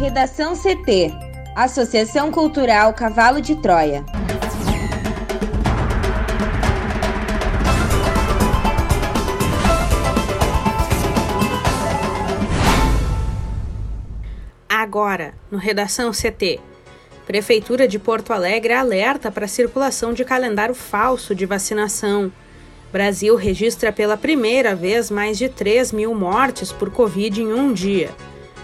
Redação CT Associação Cultural Cavalo de Troia. Agora, no Redação CT. Prefeitura de Porto Alegre alerta para a circulação de calendário falso de vacinação. Brasil registra pela primeira vez mais de 3 mil mortes por Covid em um dia.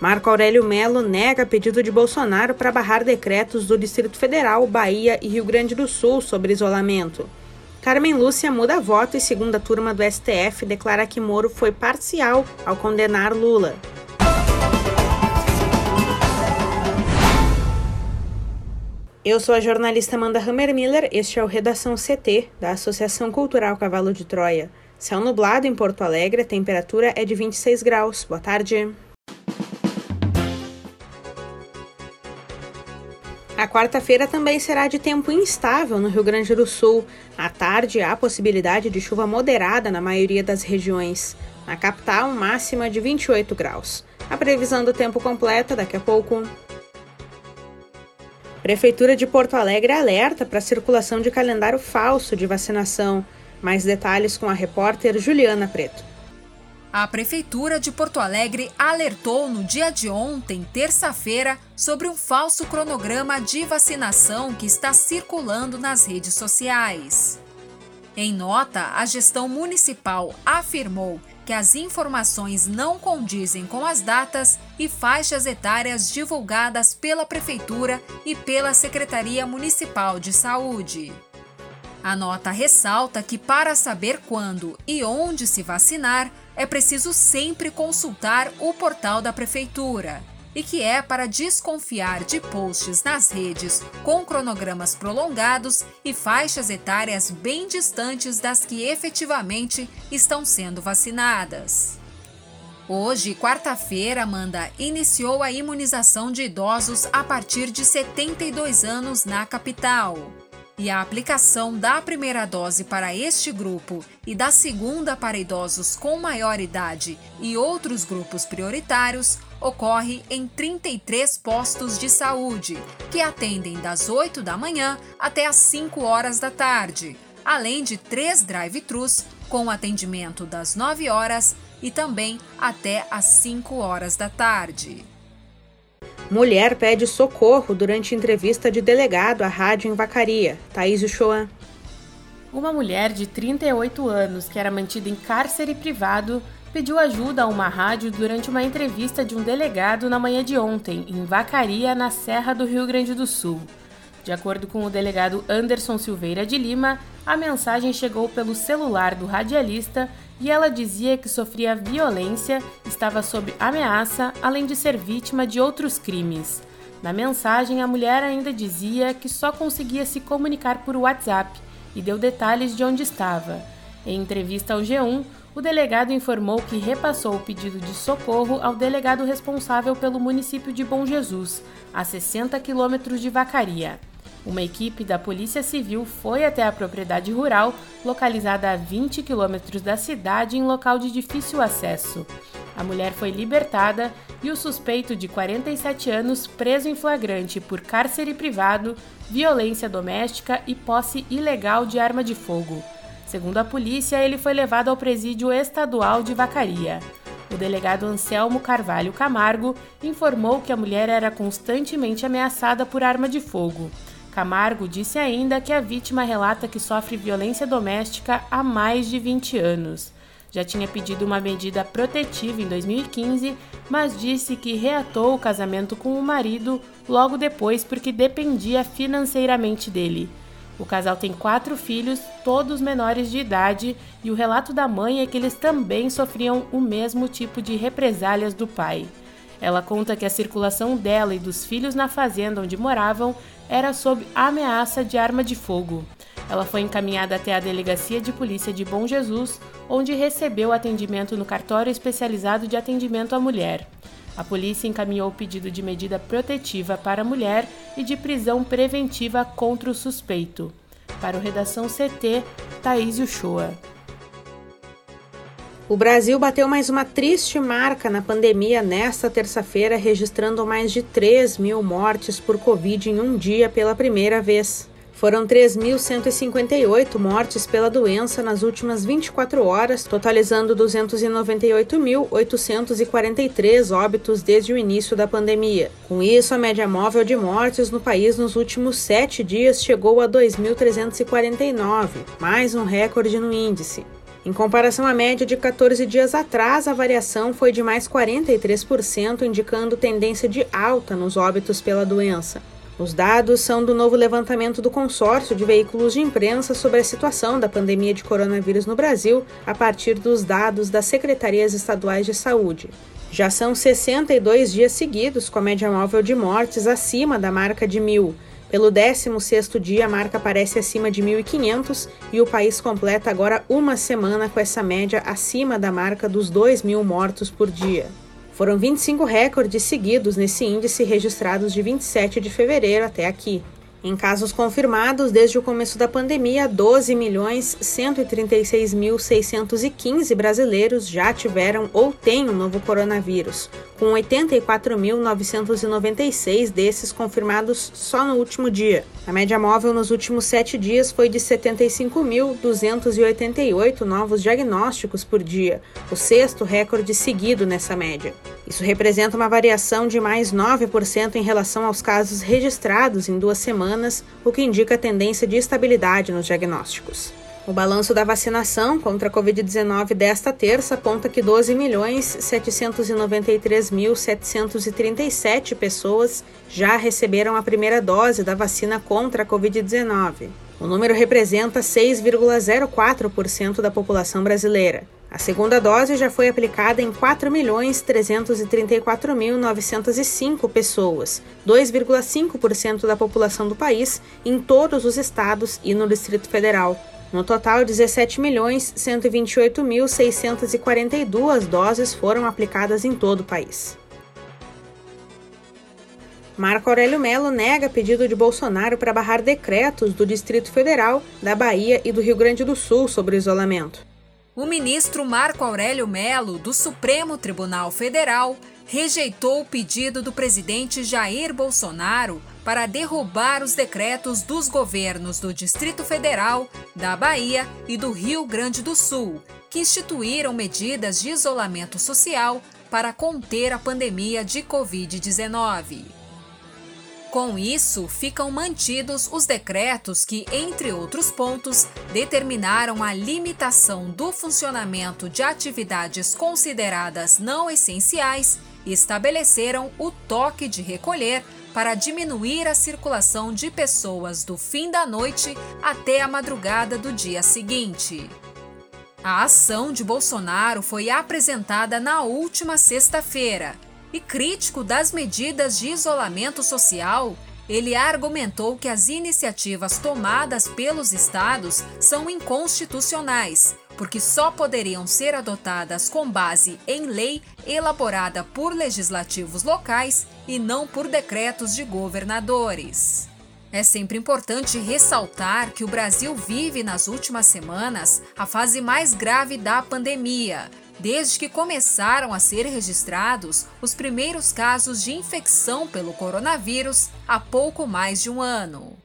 Marco Aurélio Melo nega pedido de Bolsonaro para barrar decretos do Distrito Federal, Bahia e Rio Grande do Sul sobre isolamento. Carmen Lúcia muda voto e segunda turma do STF declara que Moro foi parcial ao condenar Lula. Eu sou a jornalista Amanda Hammermiller, este é o Redação CT, da Associação Cultural Cavalo de Troia. Céu nublado em Porto Alegre, a temperatura é de 26 graus. Boa tarde. A quarta-feira também será de tempo instável no Rio Grande do Sul. À tarde, há possibilidade de chuva moderada na maioria das regiões. Na capital, máxima de 28 graus. A previsão do tempo completa daqui a pouco. Prefeitura de Porto Alegre alerta para a circulação de calendário falso de vacinação. Mais detalhes com a repórter Juliana Preto. A Prefeitura de Porto Alegre alertou no dia de ontem, terça-feira, sobre um falso cronograma de vacinação que está circulando nas redes sociais. Em nota, a gestão municipal afirmou que as informações não condizem com as datas e faixas etárias divulgadas pela Prefeitura e pela Secretaria Municipal de Saúde. A nota ressalta que, para saber quando e onde se vacinar, é preciso sempre consultar o portal da Prefeitura e que é para desconfiar de posts nas redes com cronogramas prolongados e faixas etárias bem distantes das que efetivamente estão sendo vacinadas. Hoje, quarta-feira, Amanda iniciou a imunização de idosos a partir de 72 anos na capital. E a aplicação da primeira dose para este grupo e da segunda para idosos com maior idade e outros grupos prioritários ocorre em 33 postos de saúde, que atendem das 8 da manhã até as 5 horas da tarde, além de três drive-thrus com atendimento das 9 horas e também até as 5 horas da tarde. Mulher pede socorro durante entrevista de delegado à rádio em Vacaria. Thaís Uchoan. Uma mulher de 38 anos que era mantida em cárcere privado pediu ajuda a uma rádio durante uma entrevista de um delegado na manhã de ontem, em Vacaria, na Serra do Rio Grande do Sul. De acordo com o delegado Anderson Silveira de Lima, a mensagem chegou pelo celular do radialista e ela dizia que sofria violência, estava sob ameaça, além de ser vítima de outros crimes. Na mensagem, a mulher ainda dizia que só conseguia se comunicar por WhatsApp e deu detalhes de onde estava. Em entrevista ao G1, o delegado informou que repassou o pedido de socorro ao delegado responsável pelo município de Bom Jesus, a 60 quilômetros de Vacaria. Uma equipe da Polícia Civil foi até a propriedade rural, localizada a 20 quilômetros da cidade, em local de difícil acesso. A mulher foi libertada e o suspeito de 47 anos preso em flagrante por cárcere privado, violência doméstica e posse ilegal de arma de fogo. Segundo a polícia, ele foi levado ao presídio estadual de Vacaria. O delegado Anselmo Carvalho Camargo informou que a mulher era constantemente ameaçada por arma de fogo. Camargo disse ainda que a vítima relata que sofre violência doméstica há mais de 20 anos. Já tinha pedido uma medida protetiva em 2015, mas disse que reatou o casamento com o marido logo depois porque dependia financeiramente dele. O casal tem quatro filhos, todos menores de idade, e o relato da mãe é que eles também sofriam o mesmo tipo de represálias do pai. Ela conta que a circulação dela e dos filhos na fazenda onde moravam era sob ameaça de arma de fogo. Ela foi encaminhada até a Delegacia de Polícia de Bom Jesus, onde recebeu atendimento no cartório especializado de atendimento à mulher. A polícia encaminhou o pedido de medida protetiva para a mulher e de prisão preventiva contra o suspeito. Para o Redação CT, Thaís Uchoa. O Brasil bateu mais uma triste marca na pandemia nesta terça-feira, registrando mais de 3 mil mortes por Covid em um dia pela primeira vez. Foram 3.158 mortes pela doença nas últimas 24 horas, totalizando 298.843 óbitos desde o início da pandemia. Com isso, a média móvel de mortes no país nos últimos sete dias chegou a 2.349, mais um recorde no índice. Em comparação à média de 14 dias atrás, a variação foi de mais 43%, indicando tendência de alta nos óbitos pela doença. Os dados são do novo levantamento do consórcio de veículos de imprensa sobre a situação da pandemia de coronavírus no Brasil, a partir dos dados das secretarias estaduais de saúde. Já são 62 dias seguidos com a média móvel de mortes acima da marca de mil. Pelo 16º dia, a marca aparece acima de 1.500 e o país completa agora uma semana com essa média acima da marca dos 2 mil mortos por dia. Foram 25 recordes seguidos nesse índice registrados de 27 de fevereiro até aqui. Em casos confirmados desde o começo da pandemia, 12 milhões 136.615 brasileiros já tiveram ou têm o um novo coronavírus, com 84.996 desses confirmados só no último dia. A média móvel nos últimos sete dias foi de 75.288 novos diagnósticos por dia, o sexto recorde seguido nessa média. Isso representa uma variação de mais 9% em relação aos casos registrados em duas semanas, o que indica a tendência de estabilidade nos diagnósticos. O balanço da vacinação contra a Covid-19 desta terça aponta que 12.793.737 pessoas já receberam a primeira dose da vacina contra a Covid-19. O número representa 6,04% da população brasileira. A segunda dose já foi aplicada em 4.334.905 pessoas, 2,5% da população do país, em todos os estados e no Distrito Federal. No total, 17.128.642 doses foram aplicadas em todo o país. Marco Aurélio Melo nega pedido de Bolsonaro para barrar decretos do Distrito Federal, da Bahia e do Rio Grande do Sul sobre isolamento. O ministro Marco Aurélio Melo, do Supremo Tribunal Federal, rejeitou o pedido do presidente Jair Bolsonaro para derrubar os decretos dos governos do Distrito Federal, da Bahia e do Rio Grande do Sul, que instituíram medidas de isolamento social para conter a pandemia de Covid-19. Com isso, ficam mantidos os decretos que, entre outros pontos, determinaram a limitação do funcionamento de atividades consideradas não essenciais e estabeleceram o toque de recolher para diminuir a circulação de pessoas do fim da noite até a madrugada do dia seguinte. A ação de Bolsonaro foi apresentada na última sexta-feira e crítico das medidas de isolamento social, ele argumentou que as iniciativas tomadas pelos estados são inconstitucionais, porque só poderiam ser adotadas com base em lei elaborada por legislativos locais e não por decretos de governadores. É sempre importante ressaltar que o Brasil vive nas últimas semanas a fase mais grave da pandemia, desde que começaram a ser registrados os primeiros casos de infecção pelo coronavírus há pouco mais de um ano.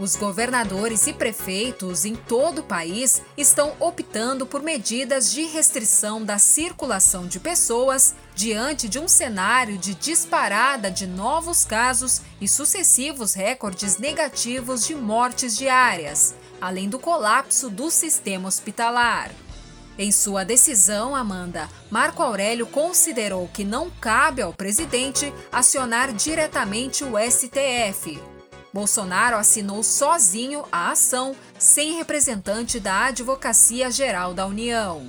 Os governadores e prefeitos em todo o país estão optando por medidas de restrição da circulação de pessoas diante de um cenário de disparada de novos casos e sucessivos recordes negativos de mortes diárias, além do colapso do sistema hospitalar. Em sua decisão, Amanda, Marco Aurélio considerou que não cabe ao presidente acionar diretamente o STF. Bolsonaro assinou sozinho a ação, sem representante da Advocacia Geral da União.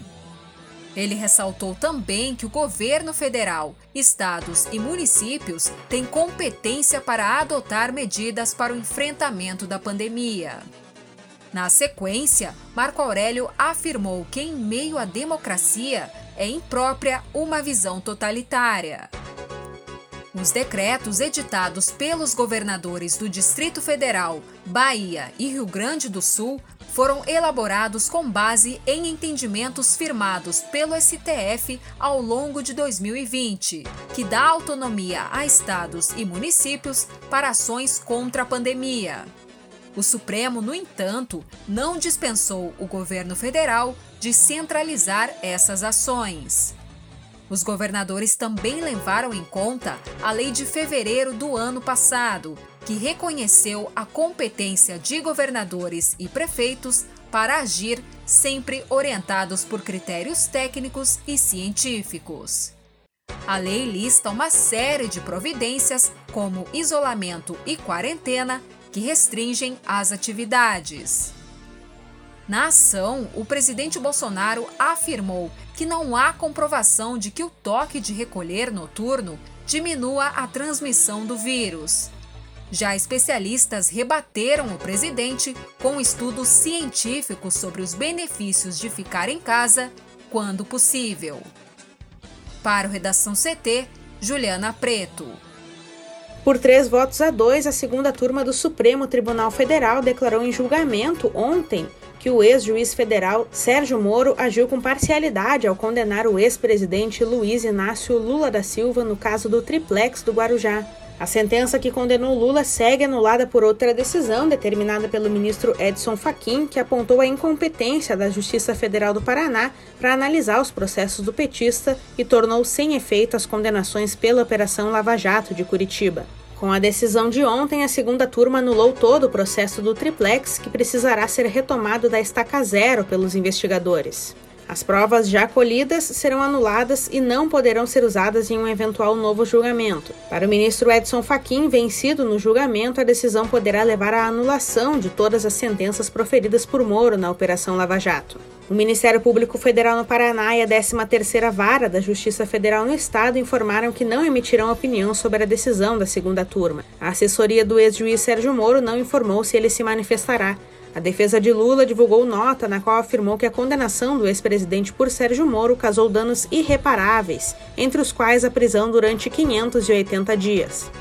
Ele ressaltou também que o governo federal, estados e municípios têm competência para adotar medidas para o enfrentamento da pandemia. Na sequência, Marco Aurélio afirmou que, em meio à democracia, é imprópria uma visão totalitária. Os decretos editados pelos governadores do Distrito Federal, Bahia e Rio Grande do Sul foram elaborados com base em entendimentos firmados pelo STF ao longo de 2020, que dá autonomia a estados e municípios para ações contra a pandemia. O Supremo, no entanto, não dispensou o governo federal de centralizar essas ações. Os governadores também levaram em conta a lei de fevereiro do ano passado, que reconheceu a competência de governadores e prefeitos para agir sempre orientados por critérios técnicos e científicos. A lei lista uma série de providências, como isolamento e quarentena, que restringem as atividades. Na ação, o presidente Bolsonaro afirmou que não há comprovação de que o toque de recolher noturno diminua a transmissão do vírus. Já especialistas rebateram o presidente com estudos científicos sobre os benefícios de ficar em casa quando possível. Para o Redação CT, Juliana Preto. Por três votos a dois, a segunda turma do Supremo Tribunal Federal declarou em julgamento ontem que o ex-juiz federal Sérgio Moro agiu com parcialidade ao condenar o ex-presidente Luiz Inácio Lula da Silva no caso do triplex do Guarujá. A sentença que condenou Lula segue anulada por outra decisão determinada pelo ministro Edson Fachin, que apontou a incompetência da Justiça Federal do Paraná para analisar os processos do petista e tornou sem efeito as condenações pela Operação Lava Jato de Curitiba. Com a decisão de ontem, a segunda turma anulou todo o processo do triplex, que precisará ser retomado da estaca zero pelos investigadores. As provas já colhidas serão anuladas e não poderão ser usadas em um eventual novo julgamento. Para o ministro Edson Fachin, vencido no julgamento, a decisão poderá levar à anulação de todas as sentenças proferidas por Moro na Operação Lava Jato. O Ministério Público Federal no Paraná e a 13ª Vara da Justiça Federal no Estado informaram que não emitirão opinião sobre a decisão da segunda turma. A assessoria do ex-juiz Sérgio Moro não informou se ele se manifestará. A defesa de Lula divulgou nota na qual afirmou que a condenação do ex-presidente por Sérgio Moro causou danos irreparáveis, entre os quais a prisão durante 580 dias.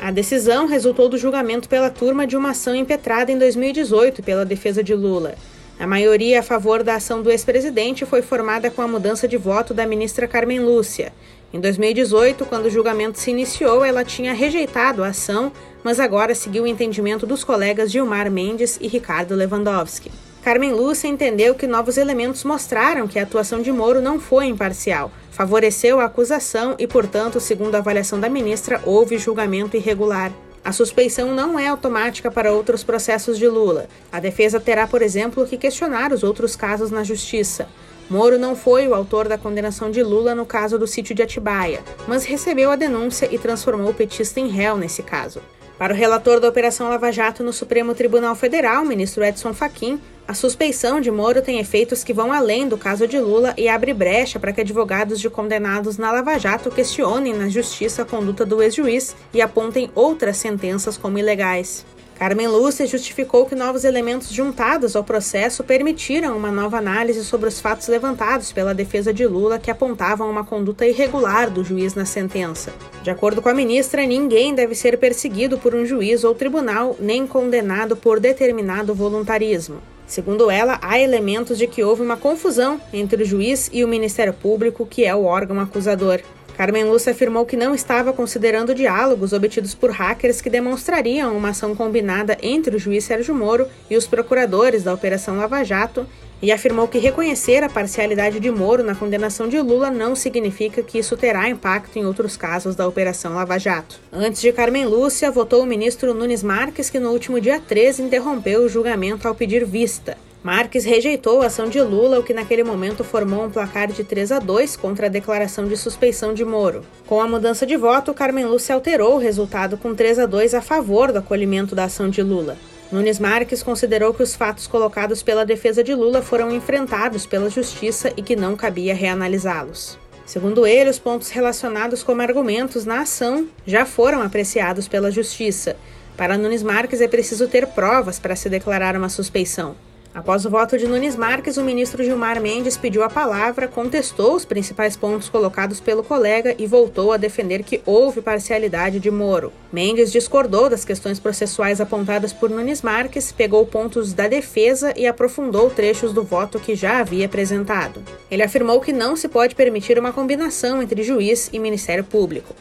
A decisão resultou do julgamento pela turma de uma ação impetrada em 2018 pela defesa de Lula. A maioria a favor da ação do ex-presidente foi formada com a mudança de voto da ministra Carmen Lúcia. Em 2018, quando o julgamento se iniciou, ela tinha rejeitado a ação mas agora seguiu o entendimento dos colegas Gilmar Mendes e Ricardo Lewandowski. Carmen Lúcia entendeu que novos elementos mostraram que a atuação de Moro não foi imparcial, favoreceu a acusação e, portanto, segundo a avaliação da ministra, houve julgamento irregular. A suspeição não é automática para outros processos de Lula. A defesa terá, por exemplo, que questionar os outros casos na justiça. Moro não foi o autor da condenação de Lula no caso do sítio de Atibaia, mas recebeu a denúncia e transformou o petista em réu nesse caso. Para o relator da Operação Lava Jato no Supremo Tribunal Federal, ministro Edson Fachin, a suspeição de Moro tem efeitos que vão além do caso de Lula e abre brecha para que advogados de condenados na Lava Jato questionem na justiça a conduta do ex-juiz e apontem outras sentenças como ilegais. Carmen Lúcia justificou que novos elementos juntados ao processo permitiram uma nova análise sobre os fatos levantados pela defesa de Lula que apontavam uma conduta irregular do juiz na sentença. De acordo com a ministra, ninguém deve ser perseguido por um juiz ou tribunal, nem condenado por determinado voluntarismo. Segundo ela, há elementos de que houve uma confusão entre o juiz e o Ministério Público, que é o órgão acusador. Carmen Lúcia afirmou que não estava considerando diálogos obtidos por hackers que demonstrariam uma ação combinada entre o juiz Sérgio Moro e os procuradores da Operação Lava Jato e afirmou que reconhecer a parcialidade de Moro na condenação de Lula não significa que isso terá impacto em outros casos da Operação Lava Jato. Antes de Carmen Lúcia, votou o ministro Nunes Marques, que no último dia 13 interrompeu o julgamento ao pedir vista. Marques rejeitou a ação de Lula, o que naquele momento formou um placar de 3 a 2 contra a declaração de suspeição de Moro. Com a mudança de voto, Carmen Lúcia alterou o resultado com 3 a 2 a favor do acolhimento da ação de Lula. Nunes Marques considerou que os fatos colocados pela defesa de Lula foram enfrentados pela justiça e que não cabia reanalisá-los. Segundo ele, os pontos relacionados como argumentos na ação já foram apreciados pela justiça. Para Nunes Marques, é preciso ter provas para se declarar uma suspeição. Após o voto de Nunes Marques, o ministro Gilmar Mendes pediu a palavra, contestou os principais pontos colocados pelo colega e voltou a defender que houve parcialidade de Moro. Mendes discordou das questões processuais apontadas por Nunes Marques, pegou pontos da defesa e aprofundou trechos do voto que já havia apresentado. Ele afirmou que não se pode permitir uma combinação entre juiz e Ministério Público.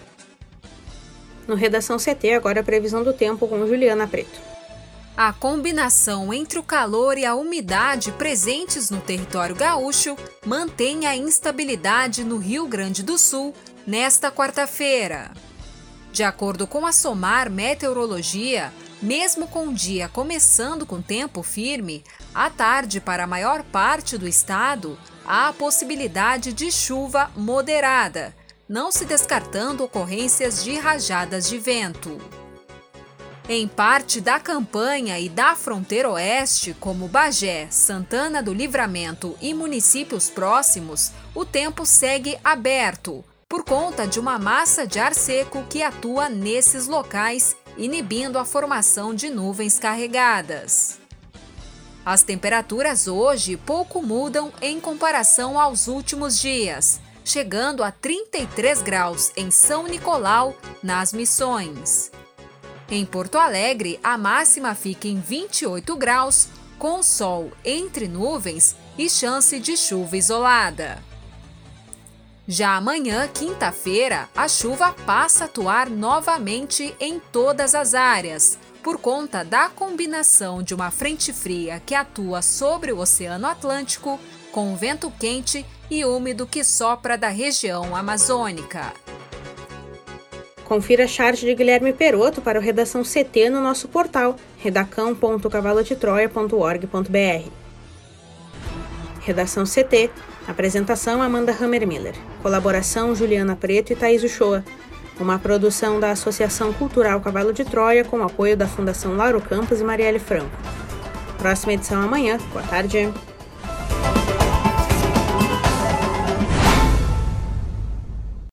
No Redação CT, agora a previsão do tempo com Juliana Preto. A combinação entre o calor e a umidade presentes no território gaúcho mantém a instabilidade no Rio Grande do Sul nesta quarta-feira. De acordo com a SOMAR Meteorologia, mesmo com o dia começando com tempo firme, à tarde para a maior parte do estado há a possibilidade de chuva moderada, não se descartando ocorrências de rajadas de vento. Em parte da campanha e da fronteira oeste, como Bagé, Santana do Livramento e municípios próximos, o tempo segue aberto, por conta de uma massa de ar seco que atua nesses locais, inibindo a formação de nuvens carregadas. As temperaturas hoje pouco mudam em comparação aos últimos dias, chegando a 33 graus em São Nicolau, nas Missões. Em Porto Alegre, a máxima fica em 28 graus, com sol entre nuvens e chance de chuva isolada. Já amanhã, quinta-feira, a chuva passa a atuar novamente em todas as áreas, por conta da combinação de uma frente fria que atua sobre o Oceano Atlântico, com vento quente e úmido que sopra da região amazônica. Confira a charte de Guilherme Peroto para o Redação CT no nosso portal redacão.cavalodetroia.org.br. Redação CT. Apresentação Amanda Hammermiller. Colaboração Juliana Preto e Thaís Uchoa. Uma produção da Associação Cultural Cavalo de Troia com apoio da Fundação Lauro Campos e Marielle Franco. Próxima edição amanhã. Boa tarde.